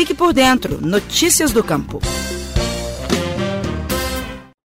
Fique por dentro. Notícias do Campo.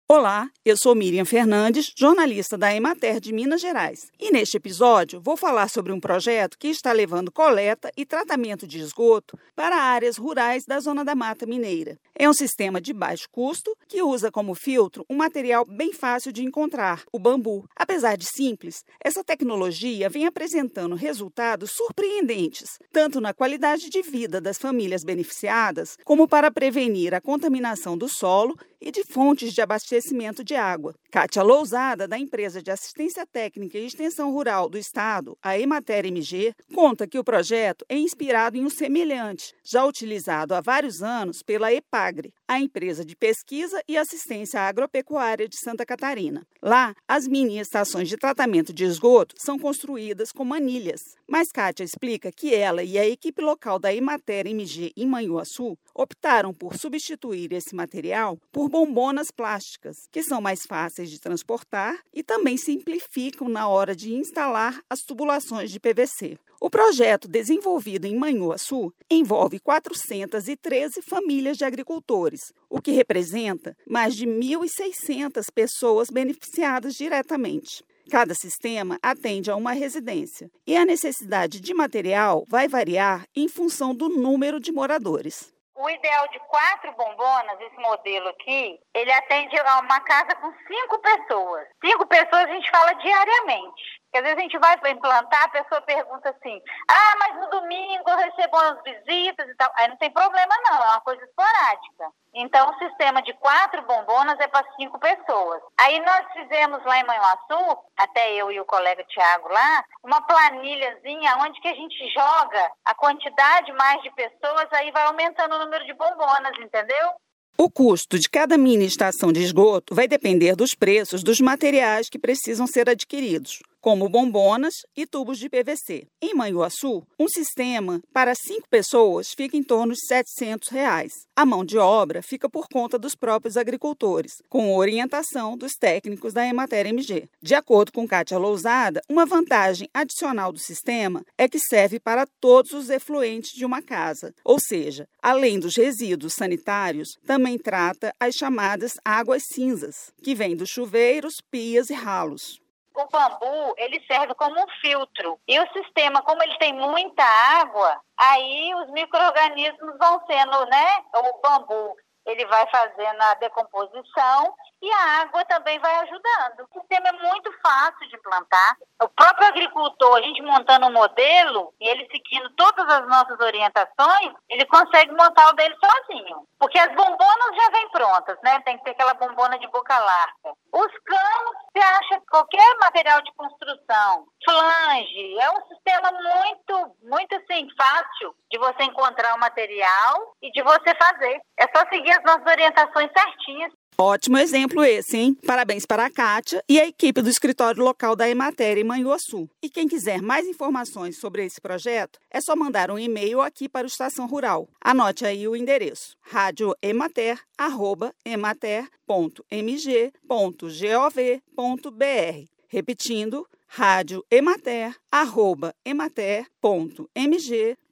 Olá, eu sou Miriam Fernandes, jornalista da Emater de Minas Gerais. E neste episódio vou falar sobre um projeto que está levando coleta e tratamento de esgoto para áreas rurais da Zona da Mata Mineira. É um sistema de baixo custo que usa como filtro um material bem fácil de encontrar, o bambu. Apesar de simples, essa tecnologia vem apresentando resultados surpreendentes, tanto na qualidade de vida das famílias beneficiadas, como para prevenir a contaminação do solo e de fontes de abastecimento de água. Kátia Lousada, da empresa de assistência técnica e extensão rural do Estado, a Emater MG, conta que o projeto é inspirado em um semelhante, já utilizado há vários anos pela EPAGRE, a empresa de pesquisa e assistência agropecuária de Santa Catarina. Lá, as mini estações de tratamento de esgoto são construídas com manilhas. Mas Kátia explica que ela e a equipe local da Emater MG em Manhuaçu optaram por substituir esse material por bombonas plásticas, que são mais fáceis de transportar e também simplificam na hora de instalar as tubulações de PVC. O projeto, desenvolvido em Manhuaçu, envolve 413 famílias de agricultores, o que representa mais de 1.600 pessoas beneficiadas diretamente. Cada sistema atende a uma residência e a necessidade de material vai variar em função do número de moradores. O ideal de quatro bombonas, esse modelo aqui, ele atende a uma casa com cinco pessoas. Cinco pessoas a gente fala diariamente. Porque às vezes a gente vai implantar, a pessoa pergunta assim: ah, mas no domingo eu recebo umas visitas e tal. Aí não tem problema, não, é uma coisa esporádica. Então, o sistema de quatro bombonas é para cinco pessoas. Aí nós fizemos lá em Manhuaçu, até eu e o colega Tiago lá, uma planilhazinha onde que a gente joga a quantidade mais de pessoas, aí vai aumentando o número de bombonas, entendeu? O custo de cada mini estação de esgoto vai depender dos preços dos materiais que precisam ser adquiridos como bombonas e tubos de PVC. Em Manhuaçu, um sistema para cinco pessoas fica em torno de 700 reais. A mão de obra fica por conta dos próprios agricultores, com orientação dos técnicos da Emater MG. De acordo com Kátia Lousada, uma vantagem adicional do sistema é que serve para todos os efluentes de uma casa, ou seja, além dos resíduos sanitários, também trata as chamadas águas cinzas, que vêm dos chuveiros, pias e ralos o bambu ele serve como um filtro. E o sistema, como ele tem muita água, aí os micro-organismos vão sendo, né? O bambu ele vai fazendo a decomposição e a água também vai ajudando. O sistema é muito fácil de plantar. O próprio agricultor, a gente montando um modelo e ele seguindo todas as nossas orientações, ele consegue montar o dele sozinho. Porque as bombonas já vêm prontas, né? Tem que ter aquela bombona de boca larga. Os canos, você acha qualquer material de construção, flange, é um sistema muito, muito assim, fácil de você encontrar o material e de você fazer. É só seguir as nossas orientações certinhas. Ótimo exemplo esse, hein? Parabéns para a Kátia e a equipe do escritório local da Emater em Manhuaçu. E quem quiser mais informações sobre esse projeto, é só mandar um e-mail aqui para o Estação Rural. Anote aí o endereço: radioemater@emater.mg.gov.br. Repetindo,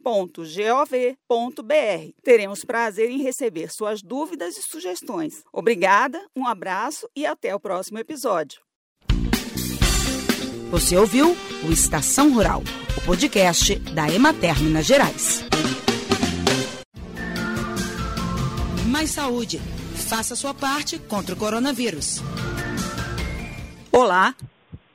radioemater@emater.mg.gov.br. Teremos prazer em receber suas dúvidas e sugestões. Obrigada, um abraço e até o próximo episódio. Você ouviu o Estação Rural, o podcast da Emater Minas Gerais. Mais saúde. Faça sua parte contra o coronavírus. Olá,